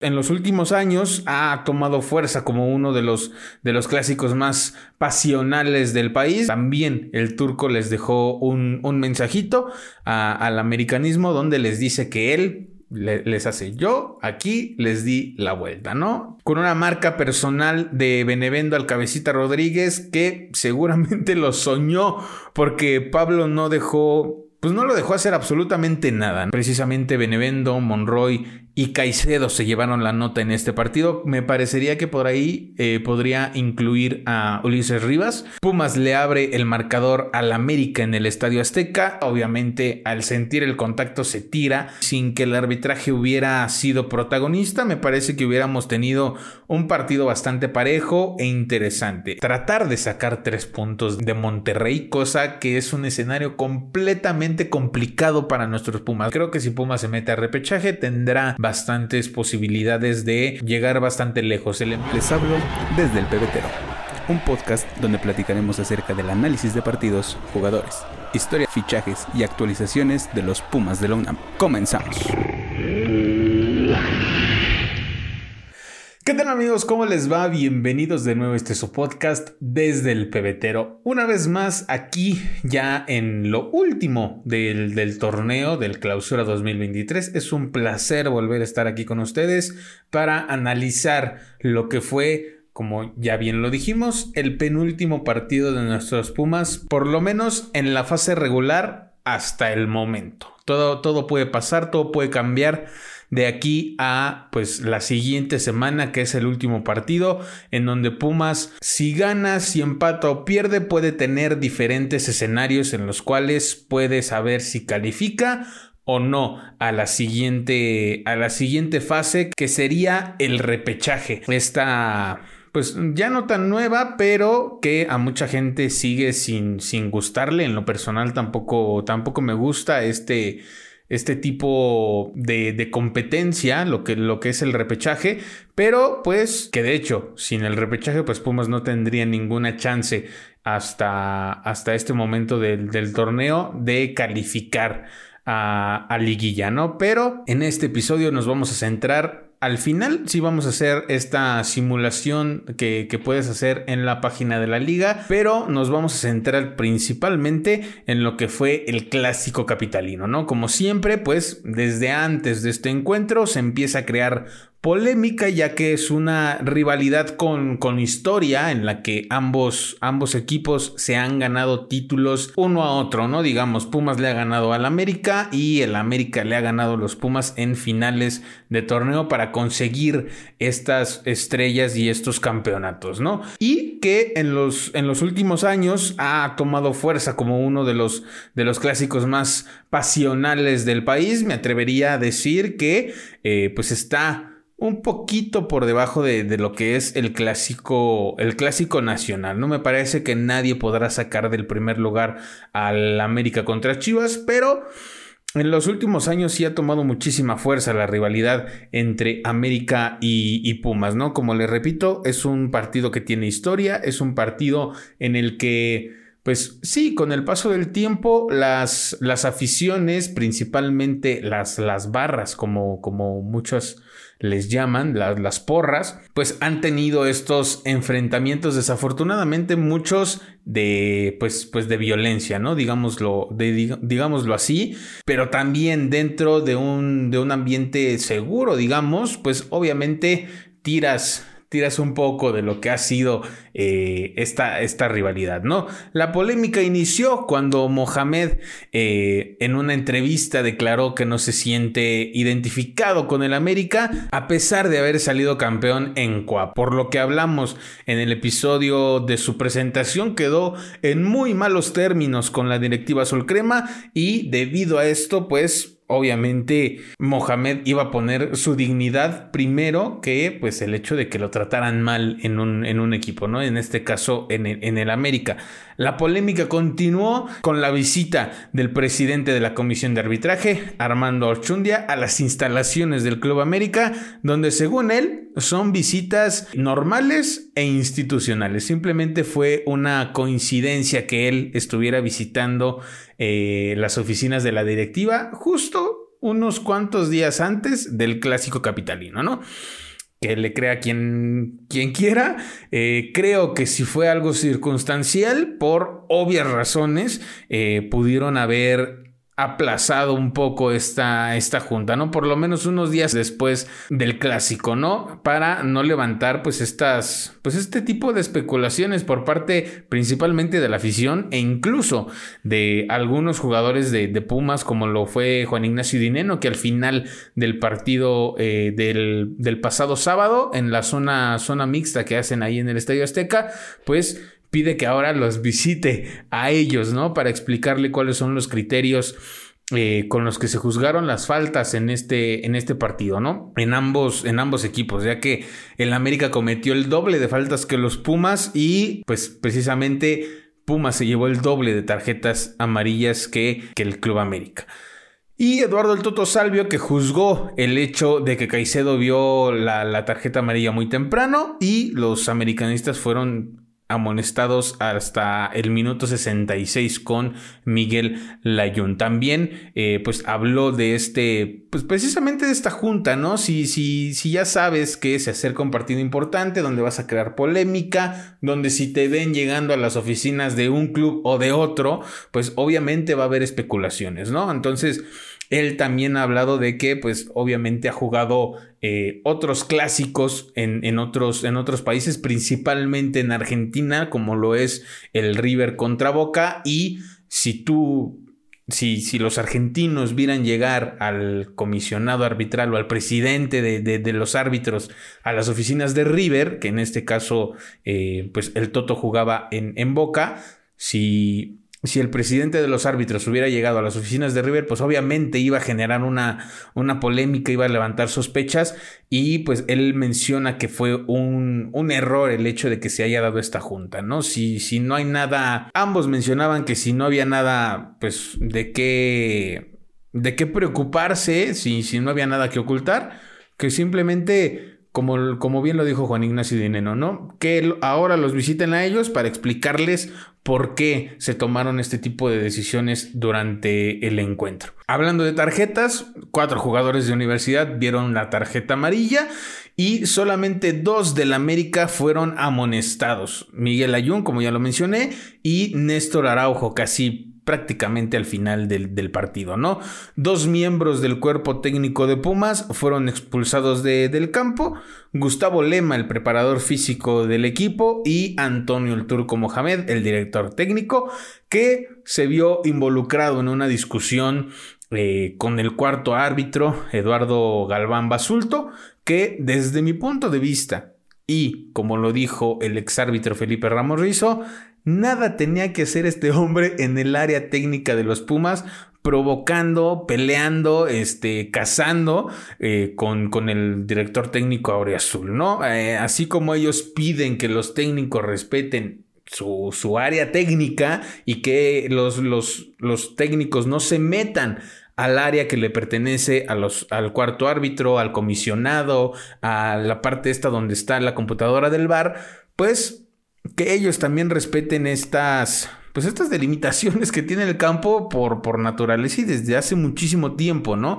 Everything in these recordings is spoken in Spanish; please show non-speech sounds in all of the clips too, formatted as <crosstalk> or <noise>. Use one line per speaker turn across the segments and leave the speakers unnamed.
en los últimos años ha tomado fuerza como uno de los, de los clásicos más pasionales del país. También el turco les dejó un, mensajito al americanismo donde les dice que él les hace yo aquí les di la vuelta, ¿no? Con una marca personal de Benevendo al Cabecita Rodríguez que seguramente lo soñó porque Pablo no dejó pues no lo dejó hacer absolutamente nada. Precisamente Benevendo, Monroy y Caicedo se llevaron la nota en este partido. Me parecería que por ahí eh, podría incluir a Ulises Rivas. Pumas le abre el marcador al América en el Estadio Azteca. Obviamente al sentir el contacto se tira sin que el arbitraje hubiera sido protagonista. Me parece que hubiéramos tenido un partido bastante parejo e interesante. Tratar de sacar tres puntos de Monterrey, cosa que es un escenario completamente complicado para nuestros Pumas. Creo que si Pumas se mete a repechaje tendrá bastantes posibilidades de llegar bastante lejos.
Em- Les hablo desde el pebetero, un podcast donde platicaremos acerca del análisis de partidos, jugadores, historia, fichajes y actualizaciones de los Pumas de la UNAM. Comenzamos.
¿Qué tal amigos? ¿Cómo les va? Bienvenidos de nuevo a este su podcast desde el pebetero. Una vez más aquí ya en lo último del, del, torneo del clausura 2023. Es un placer volver a estar aquí con ustedes para analizar lo que fue como ya bien lo dijimos, el penúltimo partido de nuestros Pumas, por lo menos en la fase regular hasta el momento. Todo, todo puede pasar, todo puede cambiar de aquí a pues la siguiente semana que es el último partido en donde Pumas si gana, si empata o pierde puede tener diferentes escenarios en los cuales puede saber si califica o no a la siguiente a la siguiente fase que sería el repechaje. Esta pues ya no tan nueva, pero que a mucha gente sigue sin, sin gustarle. En lo personal tampoco, tampoco me gusta este, este tipo de, competencia, lo que, es el repechaje, pero pues que de hecho, sin el repechaje, pues Pumas no tendría ninguna chance hasta, hasta este momento del, torneo de calificar a, a liguilla, ¿no? Pero en este episodio nos vamos a centrar al final sí vamos a hacer esta simulación que, puedes hacer en la página de la liga, pero nos vamos a centrar principalmente en lo que fue el clásico capitalino, ¿no? Como siempre, pues desde antes de este encuentro se empieza a crear polémica ya que es una rivalidad con, con historia en la que ambos, ambos equipos se han ganado títulos uno a otro, ¿no? Digamos, Pumas le ha ganado al América y el América le ha ganado a los Pumas en finales de torneo para conseguir estas estrellas y estos campeonatos, ¿no? Y que en los, en los últimos años ha tomado fuerza como uno de los, de los clásicos más pasionales del país. Me atrevería a decir que eh, pues está un poquito por debajo de, lo que es el clásico, el clásico nacional. No me parece que nadie podrá sacar del primer lugar al América contra Chivas, pero en los últimos años sí ha tomado muchísima fuerza la rivalidad entre América y, Pumas, ¿no? Como les repito, es un partido que tiene historia, es un partido en el que pues sí, con el paso del tiempo, las, las aficiones, principalmente las, las barras, como, como muchos les llaman, las porras, pues han tenido estos enfrentamientos, desafortunadamente muchos de, pues, pues de violencia, ¿no? Digámoslo, digámoslo así, pero también dentro de un, de un ambiente seguro, digamos, pues obviamente tiras tiras un poco de lo que ha sido eh, esta, esta, rivalidad, ¿no? La polémica inició cuando Mohamed eh, en una entrevista declaró que no se siente identificado con el América a pesar de haber salido campeón en Coa. Por lo que hablamos en el episodio de su presentación quedó en muy malos términos con la directiva Azul Crema y debido a esto pues obviamente Mohamed iba a poner su dignidad primero que pues el hecho de que lo trataran mal en un, en un equipo, ¿no? En este caso en el, en el América. La polémica continuó con la visita del presidente de la Comisión de Arbitraje, Armando Orchundia, a las instalaciones del Club América, donde según él son visitas normales e institucionales. Simplemente fue una coincidencia que él estuviera visitando eh, las oficinas de la directiva justo unos cuantos días antes del clásico capitalino, ¿no? Que le crea quien, quien quiera. Eh, creo que si fue algo circunstancial, por obvias razones, eh, pudieron haber aplazado un poco esta, esta junta, ¿no? Por lo menos unos días después del clásico, ¿no? Para no levantar pues estas, pues este tipo de especulaciones por parte principalmente de la afición e incluso de algunos jugadores de, Pumas como lo fue Juan Ignacio Dineno que al final del partido eh, del, del, pasado sábado en la zona, zona mixta que hacen ahí en el Estadio Azteca, pues pide que ahora los visite a ellos, ¿no? Para explicarle cuáles son los criterios eh, con los que se juzgaron las faltas en este, en este partido, ¿no? En ambos, en ambos equipos, ya que el América cometió el doble de faltas que los Pumas y pues precisamente Pumas se llevó el doble de tarjetas amarillas que, que el Club América. Y Eduardo el Toto Salvio que juzgó el hecho de que Caicedo vio la, la tarjeta amarilla muy temprano y los americanistas fueron amonestados hasta el minuto 66 con Miguel Layún. También, eh, pues habló de este, pues precisamente de esta junta, ¿no? Si, si, si ya sabes que se acerca un partido importante donde vas a crear polémica, donde si te ven llegando a las oficinas de un club o de otro, pues obviamente va a haber especulaciones, ¿no? Entonces, él también ha hablado de que, pues, obviamente ha jugado eh, otros clásicos en, otros, en otros países, principalmente en Argentina, como lo es el River contra Boca. Y si tú, si, si los argentinos vieran llegar al comisionado arbitral o al presidente de, los árbitros a las oficinas de River, que en este caso, eh, pues el Toto jugaba en, en Boca, si si el presidente de los árbitros hubiera llegado a las oficinas de River, pues obviamente iba a generar una, una polémica, iba a levantar sospechas y pues él menciona que fue un, un, error el hecho de que se haya dado esta junta, ¿no? Si, si no hay nada, ambos mencionaban que si no había nada, pues de qué, de qué preocuparse, si, si no había nada que ocultar, que simplemente como, como, bien lo dijo Juan Ignacio Dineno, ¿no? Que ahora los visiten a ellos para explicarles por qué se tomaron este tipo de decisiones durante el encuentro. Hablando de tarjetas, cuatro jugadores de universidad vieron la tarjeta amarilla y solamente dos del América fueron amonestados. Miguel Ayun, como ya lo mencioné, y Néstor Araujo, casi prácticamente al final del, partido, ¿no? Dos miembros del cuerpo técnico de Pumas fueron expulsados del campo, Gustavo Lema, el preparador físico del equipo, y Antonio el Turco Mohamed, el director técnico, que se vio involucrado en una discusión eh, con el cuarto árbitro, Eduardo Galván Basulto, que desde mi punto de vista, y como lo dijo el exárbitro Felipe Ramos Rizo, Nada tenía que hacer este hombre en el área técnica de los Pumas, provocando, peleando, este, cazando eh, con, con, el director técnico Aureazul, ¿no? Eh, así como ellos piden que los técnicos respeten su, su área técnica y que los, los, los, técnicos no se metan al área que le pertenece a los, al cuarto árbitro, al comisionado, a la parte esta donde está la computadora del bar, pues que ellos también respeten estas, pues estas delimitaciones que tiene el campo por, por naturaleza y desde hace muchísimo tiempo, ¿no?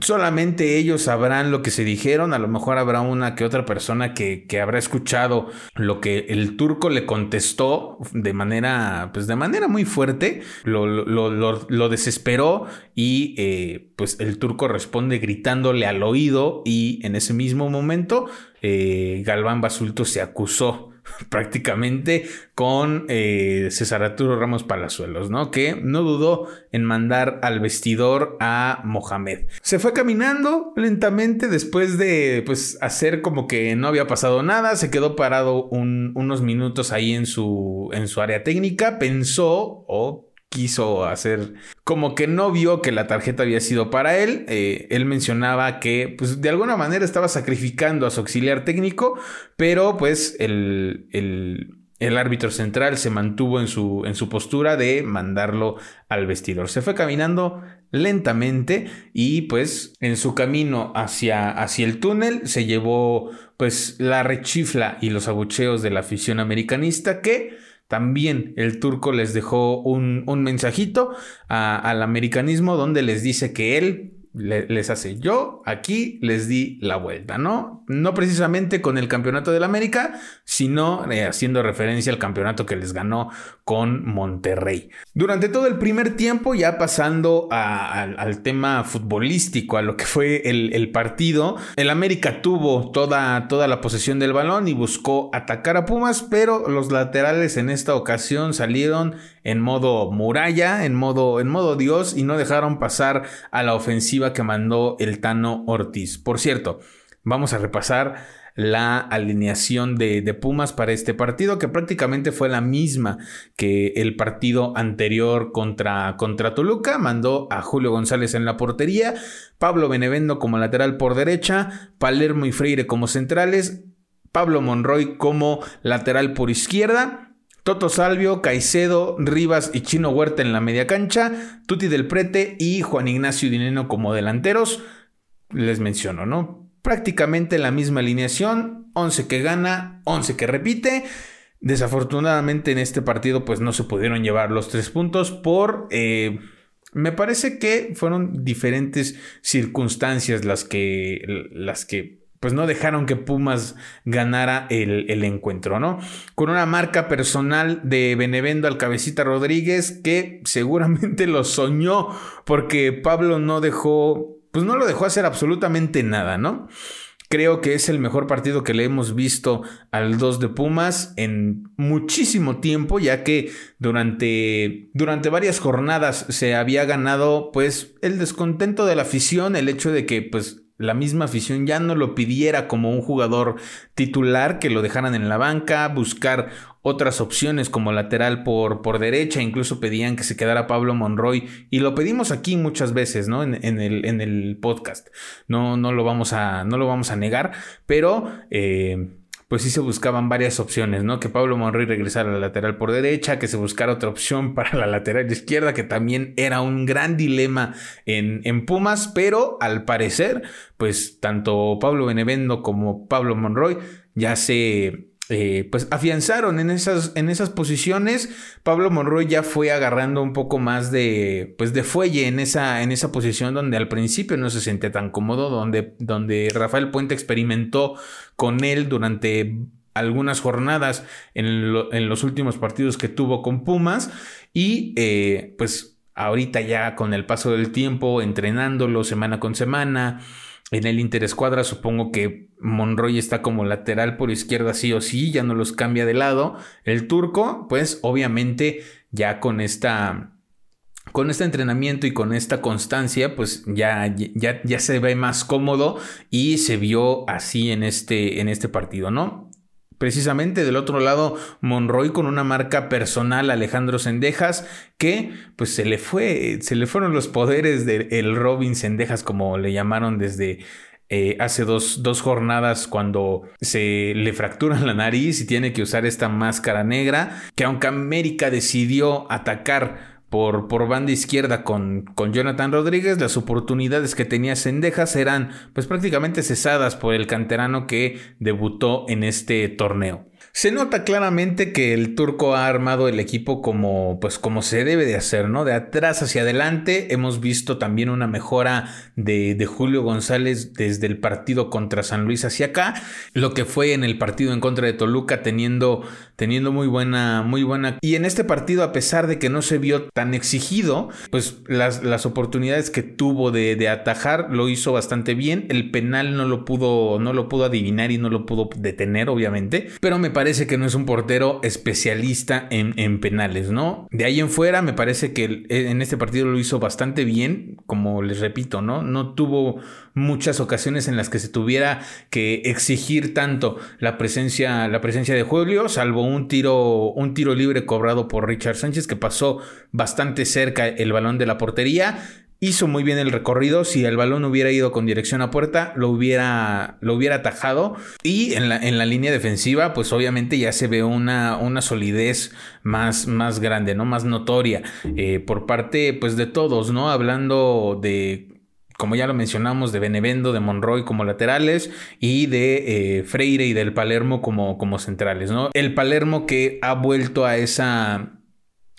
Solamente ellos sabrán lo que se dijeron, a lo mejor habrá una que otra persona que, que habrá escuchado lo que el turco le contestó de manera, pues de manera muy fuerte, lo, lo, desesperó y eh, pues el turco responde gritándole al oído y en ese mismo momento eh, Galván Basulto se acusó <laughs> prácticamente con eh, César Arturo Ramos Palazuelos, ¿no? Que no dudó en mandar al vestidor a Mohamed. Se fue caminando lentamente después de pues hacer como que no había pasado nada, se quedó parado unos minutos ahí en su, en su área técnica, pensó o quiso hacer como que no vio que la tarjeta había sido para él. Eh, él mencionaba que pues de alguna manera estaba sacrificando a su auxiliar técnico, pero pues el, el, el árbitro central se mantuvo en su, en su postura de mandarlo al vestidor. Se fue caminando lentamente y pues en su camino hacia, hacia el túnel se llevó pues la rechifla y los abucheos de la afición americanista que también el turco les dejó un, mensajito al americanismo donde les dice que él les hace. Yo aquí les di la vuelta, ¿no? No precisamente con el campeonato del América, sino eh, haciendo referencia al campeonato que les ganó con Monterrey. Durante todo el primer tiempo, ya pasando al tema futbolístico, a lo que fue el, partido, el América tuvo toda, toda la posesión del balón y buscó atacar a Pumas, pero los laterales en esta ocasión salieron en modo muralla, en modo, en modo Dios y no dejaron pasar a la ofensiva que mandó el Tano Ortiz. Por cierto, vamos a repasar la alineación de, Pumas para este partido, que prácticamente fue la misma que el partido anterior contra, contra Toluca. Mandó a Julio González en la portería, Pablo Benevendo como lateral por derecha, Palermo y Freire como centrales, Pablo Monroy como lateral por izquierda. Toto Salvio, Caicedo, Rivas y Chino Huerta en la media cancha, Tuti del Prete y Juan Ignacio Dineno como delanteros. Les menciono, ¿no? prácticamente la misma alineación, 11 que gana, 11 que repite. Desafortunadamente en este partido pues no se pudieron llevar los tres puntos por... Eh, me parece que fueron diferentes circunstancias las que, las que pues no dejaron que Pumas ganara el, encuentro, ¿no? Con una marca personal de Benevendo al Cabecita Rodríguez que seguramente <laughs> lo soñó porque Pablo no dejó pues no lo dejó hacer absolutamente nada, ¿no? Creo que es el mejor partido que le hemos visto al 2 de Pumas en muchísimo tiempo, ya que durante, durante varias jornadas se había ganado pues el descontento de la afición, el hecho de que pues la misma afición ya no lo pidiera como un jugador titular, que lo dejaran en la banca, buscar otras opciones como lateral por, por derecha, incluso pedían que se quedara Pablo Monroy y lo pedimos aquí muchas veces, ¿no? En, el, en el, podcast. No, no, lo vamos a, no lo vamos a negar, pero... Eh, pues sí se buscaban varias opciones, ¿no? Que Pablo Monroy regresara a la lateral por derecha, que se buscara otra opción <laughs> para la lateral izquierda, que también era un gran dilema en, en Pumas, pero al parecer, pues tanto Pablo Benevendo como Pablo Monroy ya se eh, pues afianzaron en esas, en esas posiciones. Pablo Monroy ya fue agarrando un poco más de, pues de fuelle en esa, en esa posición donde al principio no se sentía tan cómodo, donde, donde Rafael Puente experimentó con él durante algunas jornadas en, los últimos partidos que tuvo con Pumas y eh, pues ahorita ya con el paso del tiempo, entrenándolo semana con semana, en el interescuadra supongo que Monroy está como lateral por izquierda sí o sí, ya no los cambia de lado. El turco, pues obviamente ya con esta con este entrenamiento y con esta constancia, pues ya, ya, ya, se ve más cómodo y se vio así en este, en este partido, ¿no? Precisamente del otro lado, Monroy con una marca personal, Alejandro Sendejas, que pues se le fue, se le fueron los poderes del Robin Sendejas, como le llamaron desde eh, hace dos, dos, jornadas cuando se le fracturan la nariz y tiene que usar esta máscara negra, que aunque América decidió atacar por, por banda izquierda con, con, Jonathan Rodríguez, las oportunidades que tenía Sendejas eran pues prácticamente cesadas por el canterano que debutó en este torneo. Se nota claramente que el turco ha armado el equipo como, pues, como se debe de hacer, ¿no? De atrás hacia adelante. Hemos visto también una mejora de, de, Julio González desde el partido contra San Luis hacia acá. Lo que fue en el partido en contra de Toluca, teniendo, teniendo muy buena, muy buena. Y en este partido, a pesar de que no se vio tan exigido, pues las, las oportunidades que tuvo de, de, atajar lo hizo bastante bien. El penal no lo pudo, no lo pudo adivinar y no lo pudo detener, obviamente. Pero me parece parece que no es un portero especialista en, penales, ¿no? De ahí en fuera, me parece que en este partido lo hizo bastante bien, como les repito, ¿no? No tuvo muchas ocasiones en las que se tuviera que exigir tanto la presencia, la presencia de Julio, salvo un tiro, un tiro libre cobrado por Richard Sánchez que pasó bastante cerca el balón de la portería hizo muy bien el recorrido. Si el balón hubiera ido con dirección a puerta, lo hubiera, lo hubiera atajado. Y en la, en la línea defensiva, pues obviamente ya se ve una, una solidez más, más grande, ¿no? Más notoria eh, por parte, pues, de todos, ¿no? Hablando de como ya lo mencionamos, de Benevendo, de Monroy como laterales y de eh, Freire y del Palermo como, como centrales, ¿no? El Palermo que ha vuelto a esa,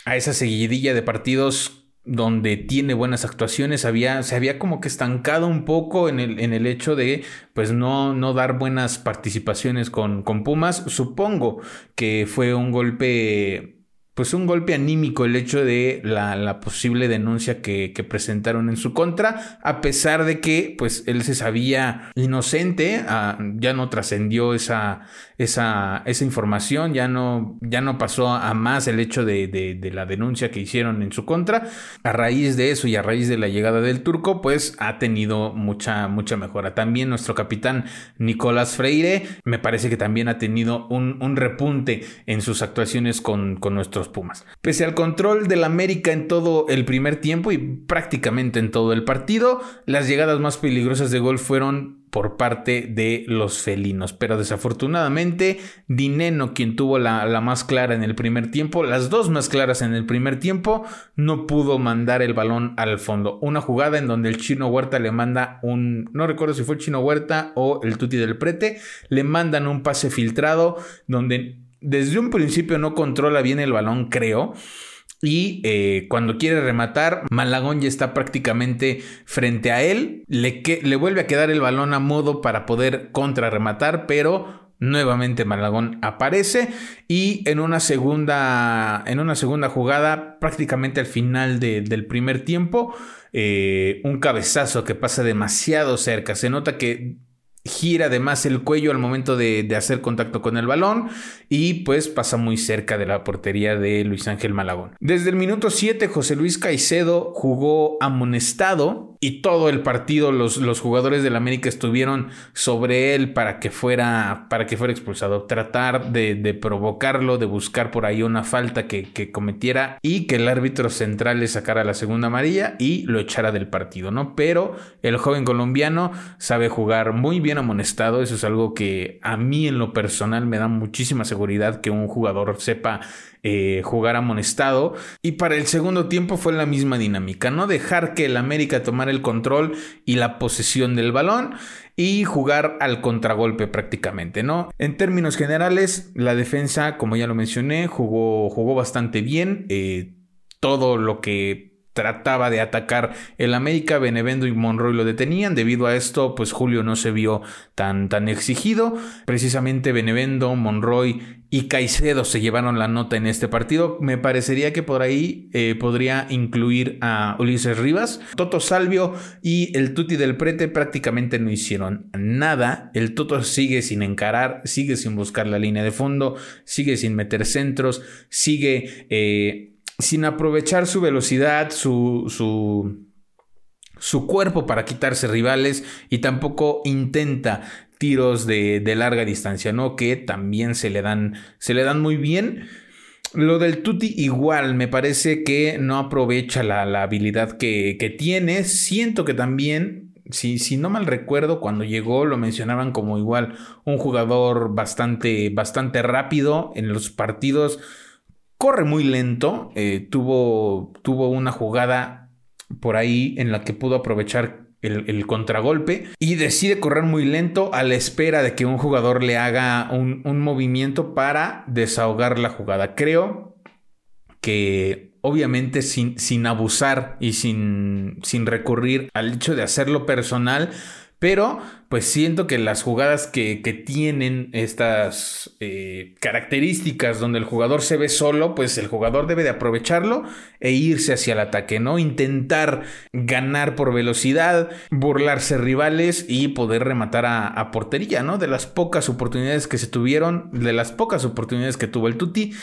a esa seguidilla de partidos donde tiene buenas actuaciones, había, se había como que estancado un poco en el, en el hecho de pues no, no dar buenas participaciones con, con Pumas. Supongo que fue un golpe pues un golpe anímico el hecho de la, posible denuncia que, presentaron en su contra, a pesar de que pues él se sabía inocente, ah, ya no trascendió esa, esa, esa información, ya no, ya no pasó a más el hecho de, de, la denuncia que hicieron en su contra. A raíz de eso y a raíz de la llegada del turco, pues ha tenido mucha, mucha mejora. También nuestro capitán Nicolás Freire, me parece que también ha tenido un, un repunte en sus actuaciones con, con nuestros Pumas. Pese al control del América en todo el primer tiempo y prácticamente en todo el partido, las llegadas más peligrosas de gol fueron por parte de los felinos. Pero desafortunadamente, Dineno, quien tuvo la, más clara en el primer tiempo, las dos más claras en el primer tiempo, no pudo mandar el balón al fondo. Una jugada en donde el chino Huerta le manda un, no recuerdo si fue el chino Huerta o el Tuti del Prete, le mandan un pase filtrado donde desde un principio no controla bien el balón, creo. Y eh, cuando quiere rematar, Malagón ya está prácticamente frente a él. Le, le vuelve a quedar el balón a modo para poder contrarrematar, pero nuevamente Malagón aparece. Y en una segunda, en una segunda jugada, prácticamente al final del primer tiempo, eh, un cabezazo que pasa demasiado cerca. Se nota que gira además el cuello al momento de, hacer contacto con el balón y pues pasa muy cerca de la portería de Luis Ángel Malagón. Desde el minuto 7 José Luis Caicedo jugó amonestado y todo el partido los, los jugadores del América estuvieron sobre él para que fuera, para que fuera expulsado. Tratar de, provocarlo, de buscar por ahí una falta que, que, cometiera y que el árbitro central le sacara la segunda amarilla y lo echara del partido, ¿no? Pero el joven colombiano sabe jugar muy bien amonestado. Eso es algo que a mí en lo personal me da muchísima seguridad que un jugador sepa eh, jugar amonestado. Y para el segundo tiempo fue la misma dinámica, ¿no? Dejar que el América tomara el control y la posesión del balón y jugar al contragolpe prácticamente, ¿no? En términos generales, la defensa, como ya lo mencioné, jugó, jugó bastante bien. Eh, todo lo que trataba de atacar el América, Benevendo y Monroy lo detenían. Debido a esto, pues Julio no se vio tan, tan exigido. Precisamente Benevendo, Monroy y Caicedo se llevaron la nota en este partido. Me parecería que por ahí eh, podría incluir a Ulises Rivas. Toto Salvio y el Tuti del Prete prácticamente no hicieron nada. El Toto sigue sin encarar, sigue sin buscar la línea de fondo, sigue sin meter centros, sigue... Eh, sin aprovechar su velocidad, su, su, su cuerpo para quitarse rivales y tampoco intenta tiros de, larga distancia, ¿no? Que también se le dan, se le dan muy bien. Lo del Tuti igual, me parece que no aprovecha la, habilidad que, que, tiene. Siento que también, si, si, no mal recuerdo, cuando llegó lo mencionaban como igual un jugador bastante, bastante rápido en los partidos corre muy lento. Eh, tuvo, tuvo una jugada por ahí en la que pudo aprovechar el, contragolpe y decide correr muy lento a la espera de que un jugador le haga un, movimiento para desahogar la jugada. Creo que obviamente sin, sin abusar y sin, sin recurrir al hecho de hacerlo personal, pero pues siento que las jugadas que, tienen estas eh, características donde el jugador se ve solo, pues el jugador debe de aprovecharlo e irse hacia el ataque, ¿no? Intentar ganar por velocidad, burlarse rivales y poder rematar a, portería, ¿no? De las pocas oportunidades que se tuvieron, de las pocas oportunidades que tuvo el Tuti,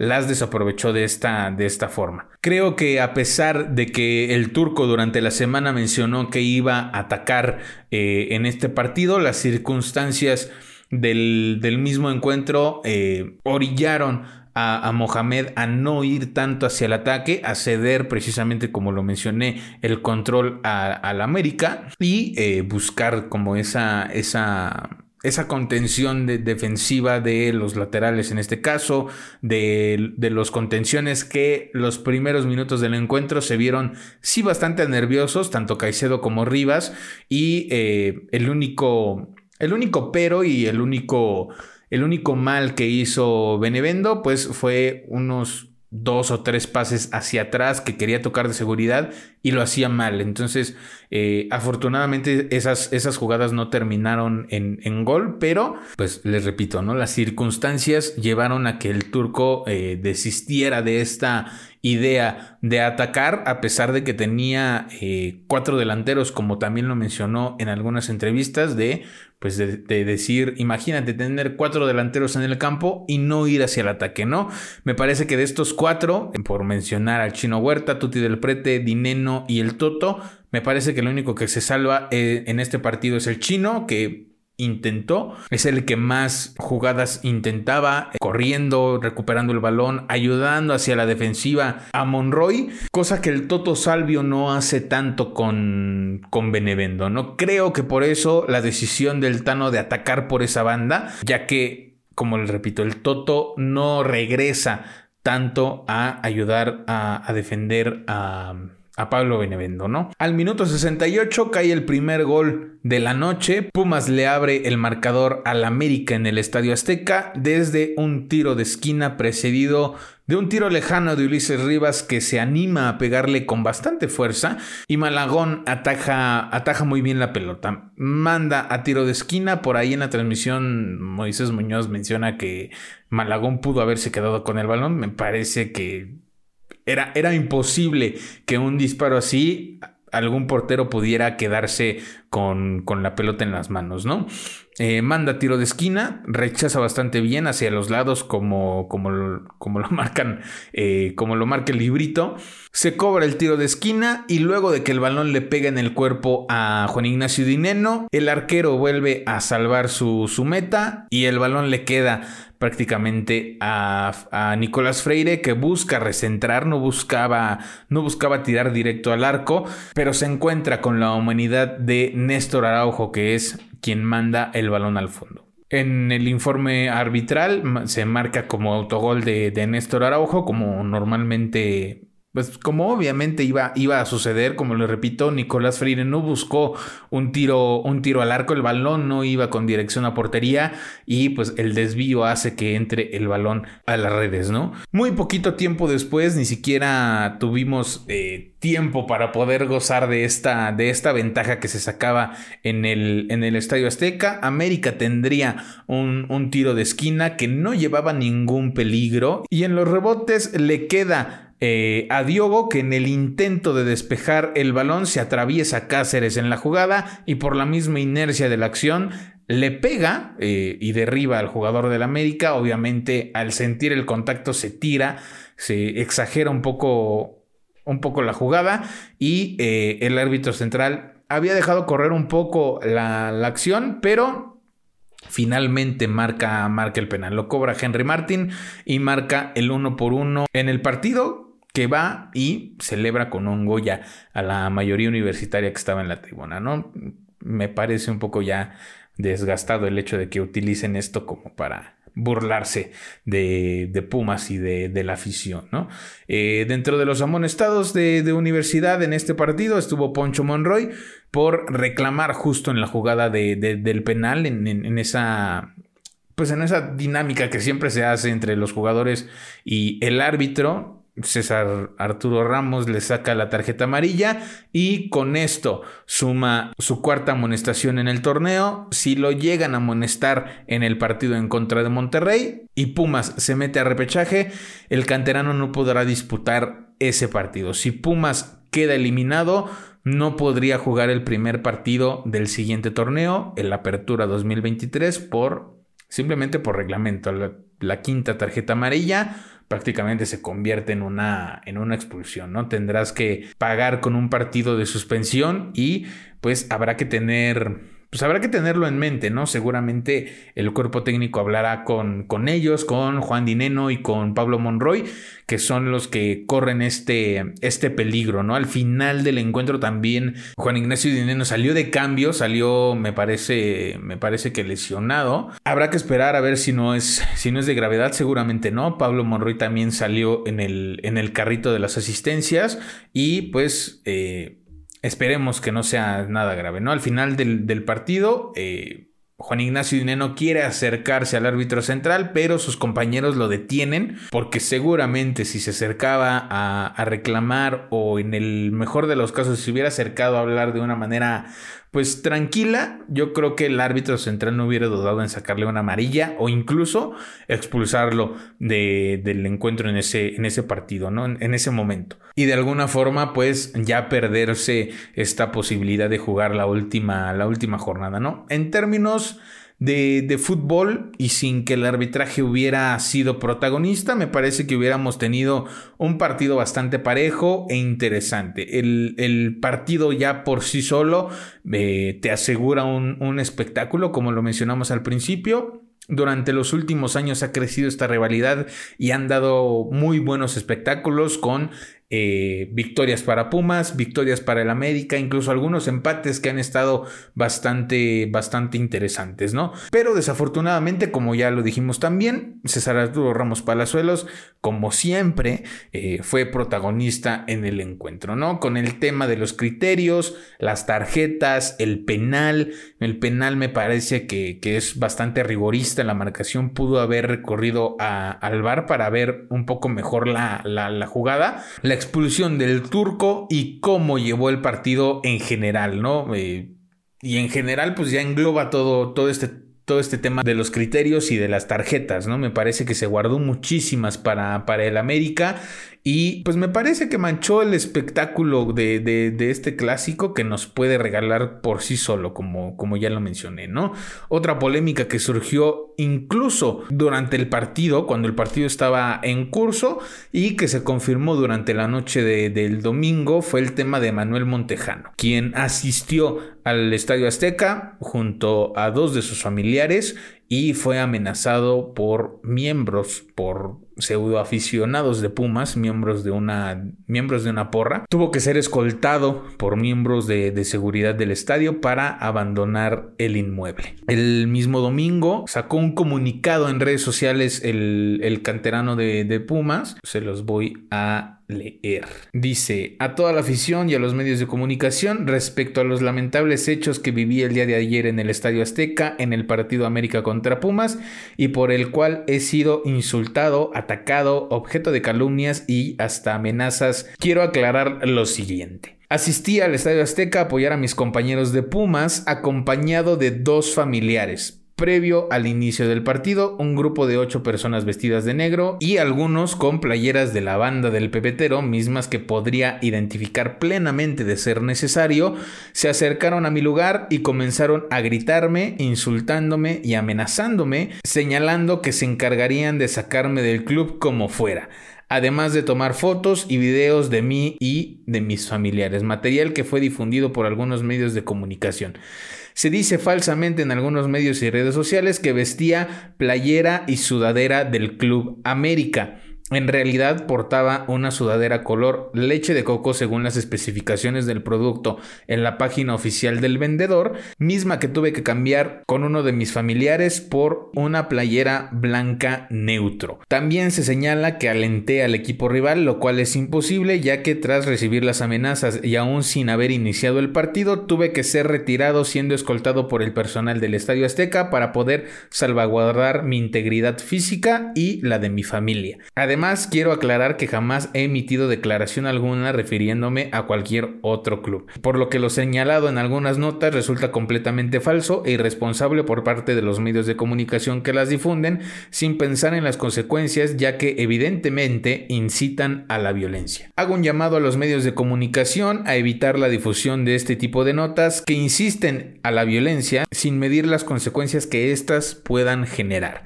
las desaprovechó de esta, de esta forma. Creo que a pesar de que el turco durante la semana mencionó que iba a atacar eh, en este partido, partido, las circunstancias del, mismo encuentro eh, orillaron a, Mohamed a no ir tanto hacia el ataque, a ceder precisamente como lo mencioné, el control a, la América y eh, buscar como esa, esa, esa contención de, defensiva de los laterales en este caso, de, los contenciones que los primeros minutos del encuentro se vieron sí bastante nerviosos, tanto Caicedo como Rivas, y eh, el único, el único pero y el único, el único mal que hizo Benevendo, pues fue unos dos o tres pases hacia atrás que quería tocar de seguridad y lo hacía mal. Entonces, eh, afortunadamente esas, esas jugadas no terminaron en, en, gol, pero pues les repito, ¿no? Las circunstancias llevaron a que el turco eh, desistiera de esta idea de atacar a pesar de que tenía eh, cuatro delanteros, como también lo mencionó en algunas entrevistas, de pues de, decir, imagínate tener cuatro delanteros en el campo y no ir hacia el ataque, ¿no? Me parece que de estos cuatro, por mencionar al Chino Huerta, Tuti del Prete, Dineno y el Toto, me parece que lo único que se salva eh, en este partido es el Chino, que intentó, es el que más jugadas intentaba, corriendo, recuperando el balón, ayudando hacia la defensiva a Monroy, cosa que el Toto Salvio no hace tanto con, con Benevendo, ¿no? Creo que por eso la decisión del Tano de atacar por esa banda, ya que, como les repito, el Toto no regresa tanto a ayudar a defender a a Pablo Benevendo, ¿no? Al minuto 68 cae el primer gol de la noche. Pumas le abre el marcador al América en el Estadio Azteca desde un tiro de esquina precedido de un tiro lejano de Ulises Rivas que se anima a pegarle con bastante fuerza y Malagón ataja, ataja muy bien la pelota. Manda a tiro de esquina. Por ahí en la transmisión Moisés Muñoz menciona que Malagón pudo haberse quedado con el balón. Me parece que era, era imposible que un disparo así algún portero pudiera quedarse con, con, la pelota en las manos, ¿no? Eh, manda tiro de esquina, rechaza bastante bien hacia los lados como, como, como lo <laughs> marcan, eh, como lo marca el librito. Se cobra el tiro de esquina y luego de que el balón le pega en el cuerpo a Juan Ignacio Dineno, el arquero vuelve a salvar su, su meta y el balón le queda prácticamente a, Nicolás Freire que busca recentrar, no buscaba, no buscaba tirar directo al arco, pero se encuentra con la humanidad de Néstor Araujo que es quien manda el balón al fondo. En el informe arbitral se marca como autogol de, de Néstor Araujo, como normalmente pues como obviamente iba, iba a suceder, como le repito, Nicolás Freire no buscó un tiro, un tiro al arco, el balón no iba con dirección a portería y pues el desvío hace que entre el balón a las redes, ¿no? Muy poquito tiempo después, ni siquiera tuvimos eh, tiempo para poder gozar de esta, de esta ventaja que se sacaba en el, en el Estadio Azteca. América tendría un, un tiro de esquina que no llevaba ningún peligro y en los rebotes le queda eh, a Diogo que en el intento de despejar el balón se atraviesa Cáceres en la jugada y por la misma inercia de la acción le pega eh, y derriba al jugador del América. Obviamente al sentir el contacto se tira, se exagera un poco, un poco la jugada y eh, el árbitro central había dejado correr un poco la, la acción, pero finalmente marca, marca el penal. Lo cobra Henry Martin y marca el uno por uno en el partido que va y celebra con un Goya a la mayoría universitaria que estaba en la tribuna, ¿no? Me parece un poco ya desgastado el hecho de que utilicen esto como para burlarse de, de Pumas y de, de, la afición, ¿no? Eh, dentro de los amonestados de, de, universidad en este partido estuvo Poncho Monroy por reclamar justo en la jugada del penal, en, en esa pues en esa dinámica que siempre se hace entre los jugadores y el árbitro, César Arturo Ramos le saca la tarjeta amarilla y con esto suma su cuarta amonestación en el torneo. Si lo llegan a amonestar en el partido en contra de Monterrey y Pumas se mete a repechaje, el canterano no podrá disputar ese partido. Si Pumas queda eliminado, no podría jugar el primer partido del siguiente torneo, en la Apertura 2023, por simplemente por reglamento. la quinta tarjeta amarilla prácticamente se convierte en una, en una expulsión, ¿no? Tendrás que pagar con un partido de suspensión y pues habrá que tener pues habrá que tenerlo en mente, ¿no? Seguramente el cuerpo técnico hablará con, con ellos, con Juan Dineno y con Pablo Monroy, que son los que corren este, este peligro, ¿no? Al final del encuentro también Juan Ignacio Dineno salió de cambio, salió, me parece, me parece que lesionado. Habrá que esperar a ver si no es, si no es de gravedad, seguramente no. Pablo Monroy también salió en el, en el carrito de las asistencias y pues... Eh, Esperemos que no sea nada grave, ¿no? Al final del, partido, eh, Juan Ignacio Dineno quiere acercarse al árbitro central, pero sus compañeros lo detienen porque seguramente si se acercaba a, reclamar o en el mejor de los casos se hubiera acercado a hablar de una manera pues tranquila, yo creo que el árbitro central no hubiera dudado en sacarle una amarilla o incluso expulsarlo del encuentro en ese, en ese partido, ¿no? En, en, ese momento. Y de alguna forma, pues ya perderse esta posibilidad de jugar la última, la última jornada, ¿no? En términos de, fútbol y sin que el arbitraje hubiera sido protagonista, me parece que hubiéramos tenido un partido bastante parejo e interesante. El, partido ya por sí solo eh, te asegura un, un espectáculo, como lo mencionamos al principio. Durante los últimos años ha crecido esta rivalidad y han dado muy buenos espectáculos con eh, victorias para Pumas, victorias para el América, incluso algunos empates que han estado bastante, bastante interesantes, ¿no? Pero desafortunadamente, como ya lo dijimos también, César Arturo Ramos Palazuelos, como siempre, eh, fue protagonista en el encuentro, ¿no? Con el tema de los criterios, las tarjetas, el penal. El penal me parece que, es bastante rigorista. La marcación pudo haber recorrido al bar para ver un poco mejor la, la jugada. La expulsión del turco y cómo llevó el partido en general, ¿no? Eh, y en general, pues ya engloba todo, todo este todo este tema de los criterios y de las tarjetas, ¿no? Me parece que se guardó muchísimas para, para el América y pues me parece que manchó el espectáculo de, de, este clásico que nos puede regalar por sí solo, como, como ya lo mencioné, ¿no? Otra polémica que surgió incluso durante el partido, cuando el partido estaba en curso y que se confirmó durante la noche del domingo, fue el tema de Manuel Montejano, quien asistió al Estadio Azteca junto a dos de sus familiares y fue amenazado por miembros, por pseudo aficionados de Pumas, miembros de una, miembros de una porra. Tuvo que ser escoltado por miembros de, seguridad del estadio para abandonar el inmueble. El mismo domingo sacó un comunicado en redes sociales el, canterano de, de Pumas. Se los voy a leer. Dice, a toda la afición y a los medios de comunicación respecto a los lamentables hechos que viví el día de ayer en el Estadio Azteca en el partido América contra Pumas y por el cual he sido insultado, atacado, objeto de calumnias y hasta amenazas, quiero aclarar lo siguiente. Asistí al Estadio Azteca a apoyar a mis compañeros de Pumas acompañado de dos familiares, Previo al inicio del partido, un grupo de ocho personas vestidas de negro y algunos con playeras de la banda del pepetero, mismas que podría identificar plenamente de ser necesario, se acercaron a mi lugar y comenzaron a gritarme, insultándome y amenazándome, señalando que se encargarían de sacarme del club como fuera además de tomar fotos y videos de mí y de mis familiares, material que fue difundido por algunos medios de comunicación. Se dice falsamente en algunos medios y redes sociales que vestía playera y sudadera del Club América. En realidad portaba una sudadera color leche de coco según las especificaciones del producto en la página oficial del vendedor, misma que tuve que cambiar con uno de mis familiares por una playera blanca neutro. También se señala que alenté al equipo rival, lo cual es imposible ya que tras recibir las amenazas y aún sin haber iniciado el partido, tuve que ser retirado siendo escoltado por el personal del Estadio Azteca para poder salvaguardar mi integridad física y la de mi familia. Además, Además, quiero aclarar que jamás he emitido declaración alguna refiriéndome a cualquier otro club, por lo que lo señalado en algunas notas resulta completamente falso e irresponsable por parte de los medios de comunicación que las difunden sin pensar en las consecuencias ya que evidentemente incitan a la violencia. Hago un llamado a los medios de comunicación a evitar la difusión de este tipo de notas que insisten a la violencia sin medir las consecuencias que éstas puedan generar.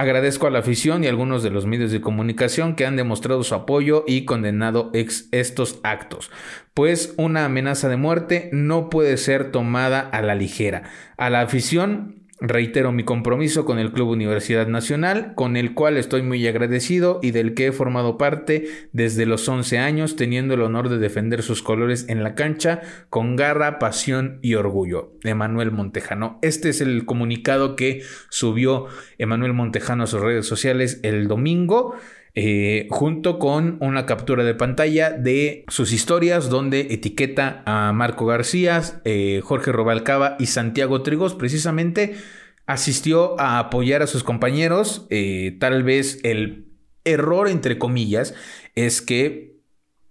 Agradezco a la afición y a algunos de los medios de comunicación que han demostrado su apoyo y condenado estos actos, pues una amenaza de muerte no puede ser tomada a la ligera. A la afición Reitero mi compromiso con el Club Universidad Nacional, con el cual estoy muy agradecido y del que he formado parte desde los 11 años, teniendo el honor de defender sus colores en la cancha con garra, pasión y orgullo. Emanuel Montejano. Este es el comunicado que subió Emanuel Montejano a sus redes sociales el domingo. Eh, junto con una captura de pantalla de sus historias donde etiqueta a Marco García, eh, Jorge Robalcaba y Santiago Trigos precisamente asistió a apoyar a sus compañeros. Eh, tal vez el error, entre comillas, es que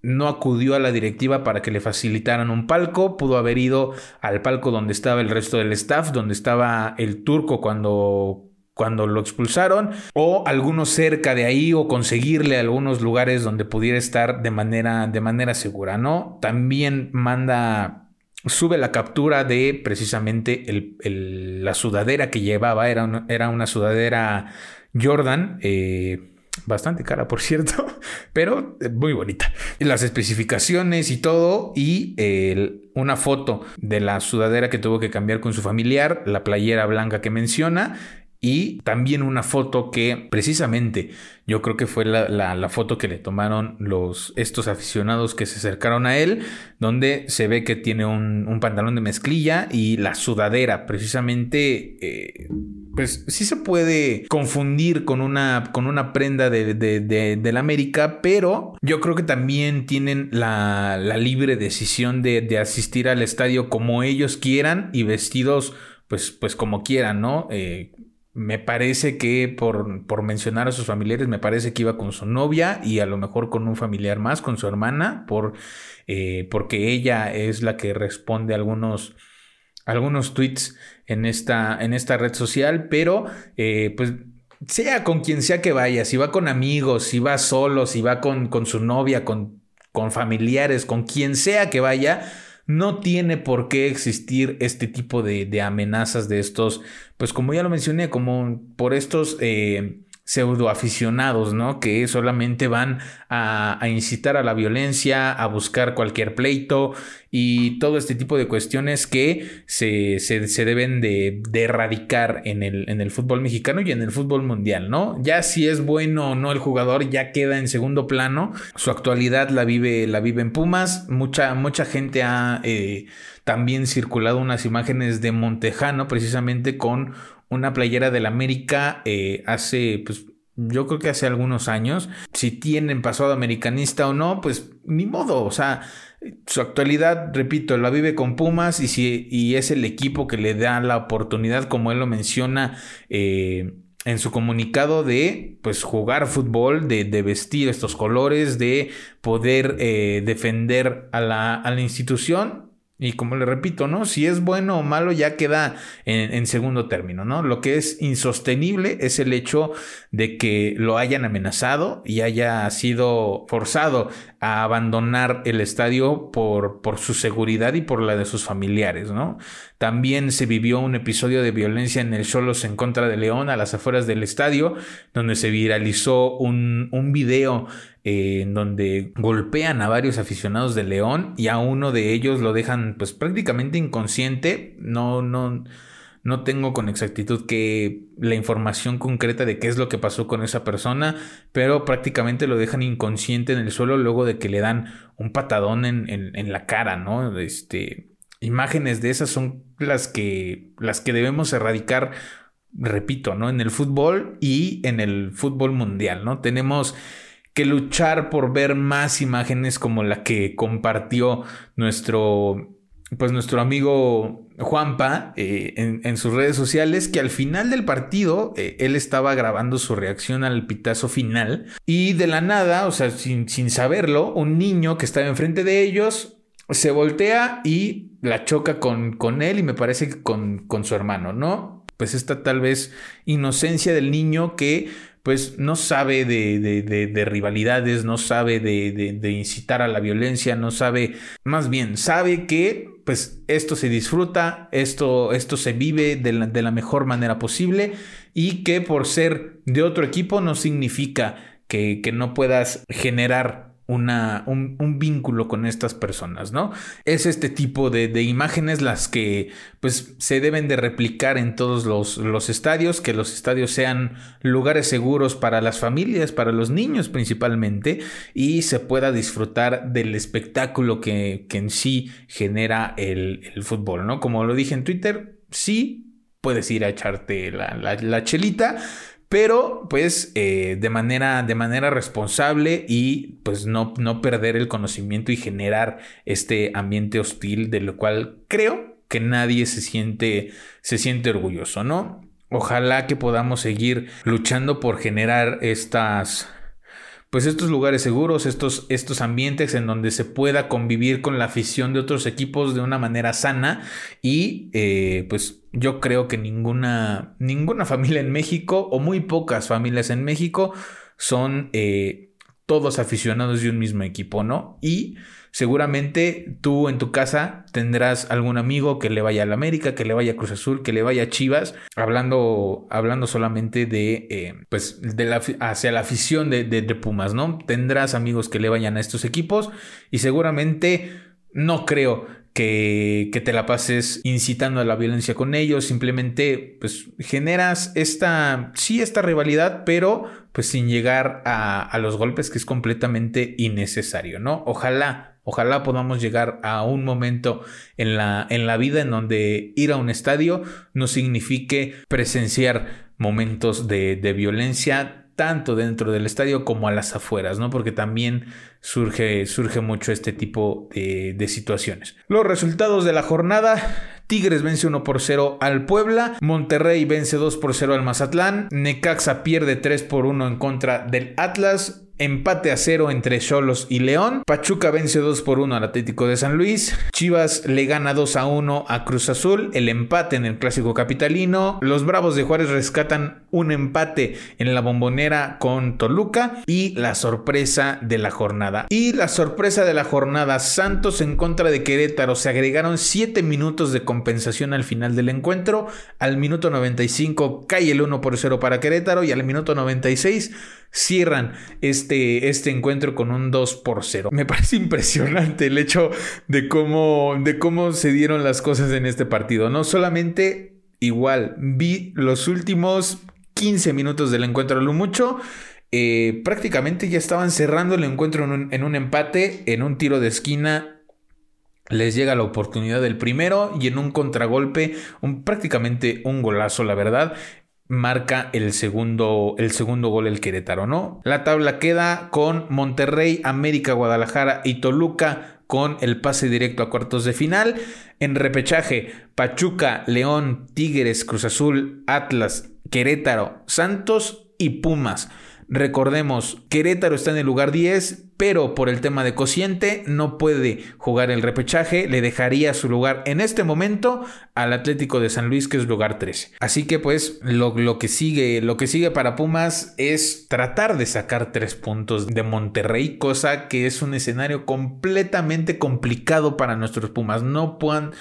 no acudió a la directiva para que le facilitaran un palco, pudo haber ido al palco donde estaba el resto del staff, donde estaba el turco cuando cuando lo expulsaron o algunos cerca de ahí o conseguirle algunos lugares donde pudiera estar de manera de manera segura, ¿no? También manda sube la captura de precisamente la sudadera que llevaba, era era una sudadera Jordan, eh, bastante cara por cierto, <laughs> pero muy bonita. Las especificaciones y todo y una foto de la sudadera que tuvo que cambiar con su familiar, la playera blanca que menciona y también una foto que precisamente yo creo que fue la, foto que le tomaron los, estos aficionados que se acercaron a él, donde se ve que tiene un, pantalón de mezclilla y la sudadera, precisamente, eh, pues sí se puede confundir con una, con una prenda de, de, la América, pero yo creo que también tienen la, libre decisión de, asistir al estadio como ellos quieran y vestidos pues, pues como quieran, ¿no? Eh, me parece que por, por, mencionar a sus familiares, me parece que iba con su novia y a lo mejor con un familiar más, con su hermana, por, eh, porque ella es la que responde algunos, algunos tweets en esta, en esta red social, pero eh, pues sea con quien sea que vaya, si va con amigos, si va solo, si va con, con su novia, con, con familiares, con quien sea que vaya, no tiene por qué existir este tipo de, amenazas de estos, pues como ya lo mencioné, como por estos eh, pseudo aficionados, ¿no? Que solamente van a, incitar a la violencia, a buscar cualquier pleito y todo este tipo de cuestiones que se, deben de, erradicar en el, en el, fútbol mexicano y en el fútbol mundial, ¿no? Ya si es bueno o no el jugador ya queda en segundo plano, su actualidad la vive, la vive en Pumas, mucha, mucha gente ha eh, también circulado unas imágenes de Montejano precisamente con una playera del América eh, hace, pues, yo creo que hace algunos años. Si tienen pasado americanista o no, pues ni modo. O sea, su actualidad, repito, la vive con Pumas y, si, y es el equipo que le da la oportunidad, como él lo menciona. Eh, en su comunicado de pues jugar fútbol, de, vestir estos colores, de poder eh, defender a la, a la institución y como le repito, ¿no? Si es bueno o malo ya queda en, segundo término, ¿no? Lo que es insostenible es el hecho de que lo hayan amenazado y haya sido forzado a abandonar el estadio por, por su seguridad y por la de sus familiares, ¿no? También se vivió un episodio de violencia en el Cholos en contra de León a las afueras del estadio, donde se viralizó un, un video eh, en donde golpean a varios aficionados de León y a uno de ellos lo dejan pues prácticamente inconsciente. No, no, no tengo con exactitud que la información concreta de qué es lo que pasó con esa persona, pero prácticamente lo dejan inconsciente en el suelo luego de que le dan un patadón en, en, en la cara, ¿no? Este, imágenes de esas son las que, las que debemos erradicar, repito, ¿no? En el fútbol y en el fútbol mundial, ¿no? Tenemos que luchar por ver más imágenes como la que compartió nuestro, pues nuestro amigo Juanpa eh, en, sus redes sociales, que al final del partido eh, él estaba grabando su reacción al pitazo final y de la nada, o sea, sin, sin saberlo, un niño que estaba enfrente de ellos se voltea y la choca con, con él y me parece que con, con su hermano, ¿no? Pues esta tal vez inocencia del niño que pues no sabe de, de, de, rivalidades, no sabe de, incitar a la violencia, no sabe, más bien, sabe que pues esto se disfruta, esto, esto se vive de la, de la mejor manera posible y que por ser de otro equipo no significa que, que no puedas generar una, un, vínculo con estas personas, ¿no? Es este tipo de, imágenes las que pues se deben de replicar en todos los, los, estadios, que los estadios sean lugares seguros para las familias, para los niños principalmente, y se pueda disfrutar del espectáculo que, en sí genera el, fútbol, ¿no? Como lo dije en Twitter, sí, puedes ir a echarte la, la chelita, pero pues eh, de, manera, de manera responsable y pues no, no perder el conocimiento y generar este ambiente hostil de lo cual creo que nadie se siente, se siente orgulloso, ¿no? ojalá que podamos seguir luchando por generar estas pues estos lugares seguros, estos, estos ambientes en donde se pueda convivir con la afición de otros equipos de una manera sana y eh, pues yo creo que ninguna, ninguna <laughs> familia en México o muy pocas familias en México son eh, todos aficionados de un mismo equipo, ¿no? Y Seguramente tú en tu casa tendrás algún amigo que le vaya a la América, que le vaya a Cruz Azul, que le vaya a Chivas, hablando, hablando solamente de, eh, pues, de la, hacia la afición de, de, de Pumas, ¿no? Tendrás amigos que le vayan a estos equipos y seguramente no creo que, que, te la pases incitando a la violencia con ellos, simplemente pues generas esta, sí, esta rivalidad, pero pues sin llegar a, a los golpes que es completamente innecesario, ¿no? Ojalá Ojalá podamos llegar a un momento en la, en la vida en donde ir a un estadio no signifique presenciar momentos de, de violencia tanto dentro del estadio como a las afueras, ¿no? Porque también surge, surge mucho este tipo de, de, situaciones. Los resultados de la jornada. Tigres vence 1 por 0 al Puebla. Monterrey vence 2 por 0 al Mazatlán. Necaxa pierde 3 por 1 en contra del Atlas. Empate a cero entre Cholos y León. Pachuca vence 2 por 1 al Atlético de San Luis. Chivas le gana 2 a 1 a Cruz Azul. El empate en el clásico capitalino. Los Bravos de Juárez rescatan un empate en la bombonera con Toluca. Y la sorpresa de la jornada. Y la sorpresa de la jornada. Santos en contra de Querétaro. Se agregaron 7 minutos de compensación al final del encuentro. Al minuto 95 cae el 1 por 0 para Querétaro. Y al minuto 96 cierran este, este encuentro con un 2 por 0. Me parece impresionante el hecho de cómo, de cómo se dieron las cosas en este partido. No solamente igual, vi los últimos 15 minutos del encuentro lo mucho. Eh, prácticamente ya estaban cerrando el encuentro en un, en un empate, en un tiro de esquina les llega la oportunidad del primero y en un contragolpe, un, prácticamente un golazo, la verdad marca el segundo, el segundo gol el Querétaro, ¿no? La tabla queda con Monterrey, América, Guadalajara y Toluca con el pase directo a cuartos de final. En repechaje, Pachuca, León, Tigres, Cruz Azul, Atlas, Querétaro, Santos y Pumas. Recordemos, Querétaro está en el lugar 10, pero por el tema de cociente no puede jugar el repechaje, le dejaría su lugar en este momento al Atlético de San Luis, que es lugar 13. Así que pues lo, lo, que sigue, lo que sigue para Pumas es tratar de sacar tres puntos de Monterrey, cosa que es un escenario completamente complicado para nuestros Pumas. No puedan,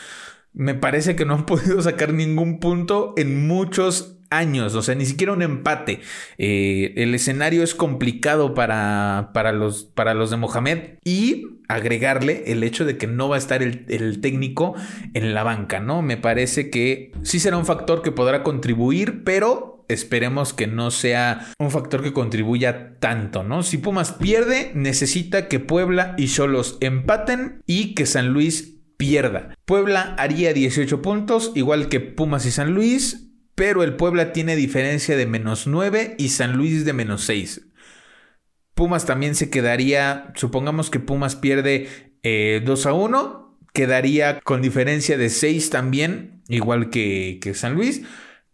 me parece que no han <laughs> podido sacar ningún punto en muchos años, o sea, ni siquiera un empate. Eh, el escenario es complicado para, para, los, para los de Mohamed y agregarle el hecho de que no va a estar el, el, técnico en la banca, ¿no? Me parece que sí será un factor que podrá contribuir, pero esperemos que no sea un factor que contribuya tanto, ¿no? Si Pumas pierde, necesita que Puebla y Cholos empaten y que San Luis pierda. Puebla haría 18 puntos, igual que Pumas y San Luis pero el Puebla tiene diferencia de menos 9 y San Luis de menos 6. Pumas también se quedaría, supongamos que Pumas pierde 2 eh, a 1, quedaría con diferencia de 6 también, igual que, que San Luis,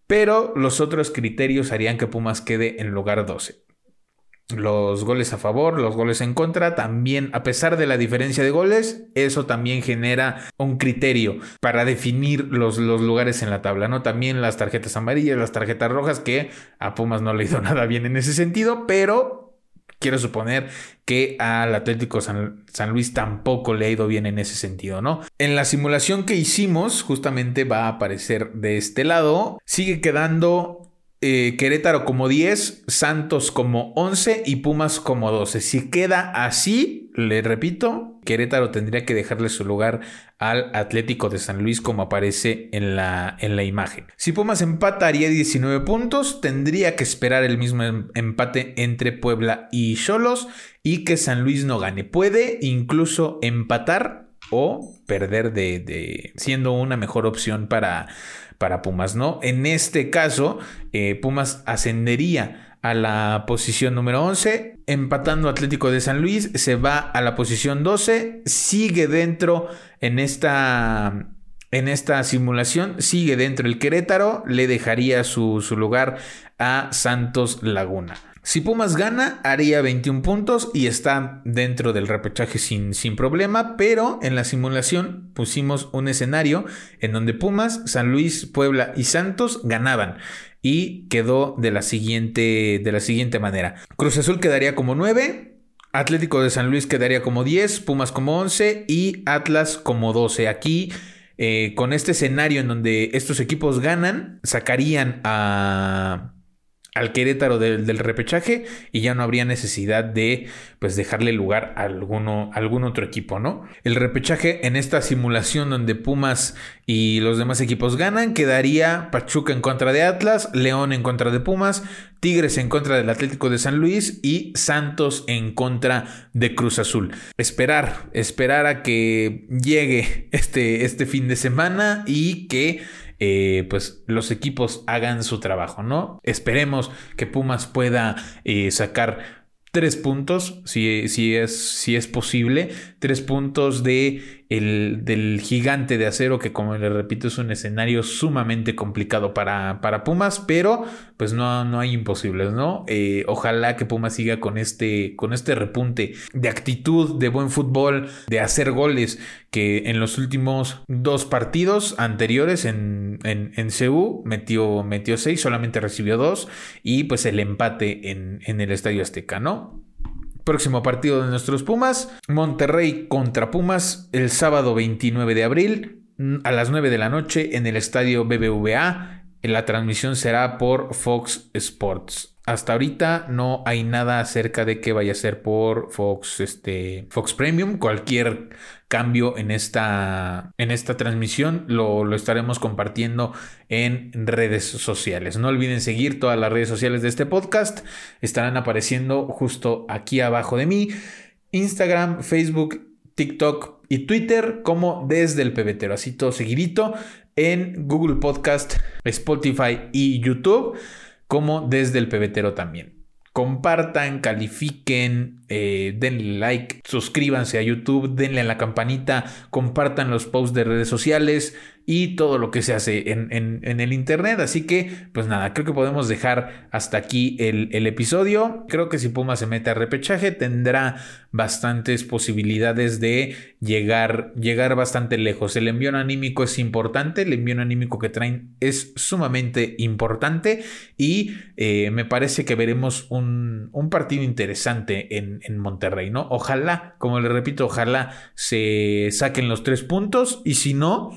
pero los otros criterios harían que Pumas quede en lugar 12 los goles a favor, los goles en contra, también a pesar de la diferencia de goles, eso también genera un criterio para definir los, los, lugares en la tabla, ¿no? También las tarjetas amarillas, las tarjetas rojas, que a Pumas no le ha ido <laughs> nada bien en ese sentido, pero quiero suponer que al Atlético San, San, Luis tampoco le ha ido bien en ese sentido, ¿no? En la simulación que hicimos, justamente va a aparecer de este lado, sigue quedando eh, Querétaro como 10, Santos como 11 y Pumas como 12. Si queda así, le repito, Querétaro tendría que dejarle su lugar al Atlético de San Luis como aparece en la, en la imagen. Si Pumas empataría 19 puntos, tendría que esperar el mismo em, empate entre Puebla y Cholos y que San Luis no gane. Puede incluso empatar o perder de, de siendo una mejor opción para para Pumas, ¿no? En este caso, eh, Pumas ascendería a la posición número 11, empatando Atlético de San Luis, se va a la posición 12, sigue dentro en esta en esta simulación sigue dentro el Querétaro, le dejaría su, su lugar a Santos Laguna. Si Pumas gana, haría 21 puntos y está dentro del repechaje sin, sin, problema, pero en la simulación pusimos un escenario en donde Pumas, San Luis, Puebla y Santos ganaban y quedó de la siguiente, de la siguiente manera. Cruz Azul quedaría como 9, Atlético de San Luis quedaría como 10, Pumas como 11 y Atlas como 12. Aquí eh, con este escenario en donde estos equipos ganan, sacarían a al Querétaro del, repechaje y ya no habría necesidad de pues dejarle lugar a alguno, algún otro equipo, ¿no? El repechaje en esta simulación donde Pumas y los demás equipos ganan quedaría Pachuca en contra de Atlas, León en contra de Pumas, Tigres en contra del Atlético de San Luis y Santos en contra de Cruz Azul. Esperar, esperar a que llegue este, este fin de semana y que eh, pues los equipos hagan su trabajo, ¿no? Esperemos que Pumas pueda eh, sacar tres puntos, si, si, es, si es posible, tres puntos de el, del gigante de acero, que como le repito es un escenario sumamente complicado para, para Pumas, pero pues no, no hay imposibles, ¿no? Eh, ojalá que Pumas siga con este, con este repunte de actitud, de buen fútbol, de hacer goles, que en los últimos dos partidos anteriores en, en, en CU metió, metió seis, solamente recibió dos, y pues el empate en, en el Estadio Azteca, ¿no? Próximo partido de nuestros Pumas, Monterrey contra Pumas el sábado 29 de abril a las 9 de la noche en el estadio BBVA. La transmisión será por Fox Sports. Hasta ahorita no hay nada acerca de que vaya a ser por Fox, este, Fox Premium. Cualquier cambio en esta, en esta transmisión lo, lo, estaremos compartiendo en redes sociales. No olviden seguir todas las redes sociales de este podcast. Estarán apareciendo justo aquí abajo de mí. Instagram, Facebook, TikTok y Twitter como desde el pebetero. Así todo seguidito en Google Podcast, Spotify y YouTube como desde el pebetero también. Compartan, califiquen, eh, denle like, suscríbanse a YouTube, denle a la campanita, compartan los posts de redes sociales y todo lo que se hace en, el Internet. Así que, pues nada, creo que podemos dejar hasta aquí el, episodio. Creo que si Puma se mete a repechaje tendrá bastantes posibilidades de llegar, llegar bastante lejos. El envío anímico es importante, el envío anímico que traen es sumamente importante y eh, me parece que veremos un, partido interesante en, en Monterrey, ¿no? Ojalá, como le repito, ojalá se saquen los tres puntos y si no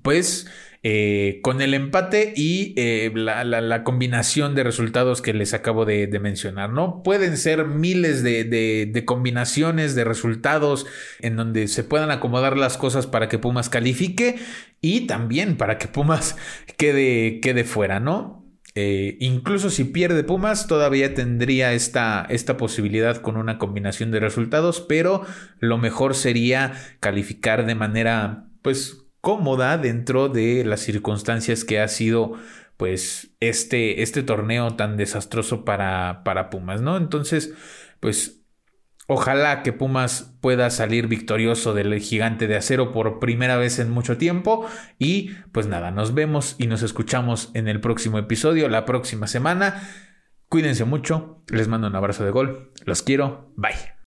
pues eh, con el empate y eh, la, combinación de resultados que les acabo de, mencionar, ¿no? Pueden ser miles de, combinaciones de resultados en donde se puedan acomodar las cosas para que Pumas califique y también para que Pumas <laughs> quede, quede fuera, ¿no? Eh, incluso si pierde Pumas, todavía tendría esta, esta posibilidad con una combinación de resultados, pero lo mejor sería calificar de manera, pues, cómoda dentro de las circunstancias que ha sido pues este, este torneo tan desastroso para, para Pumas, ¿no? Entonces, pues Ojalá que Pumas pueda salir victorioso del gigante de acero por primera vez en mucho tiempo. Y pues nada, nos vemos y nos escuchamos en el próximo episodio, la próxima semana. Cuídense mucho, les mando un abrazo de gol, los quiero, bye.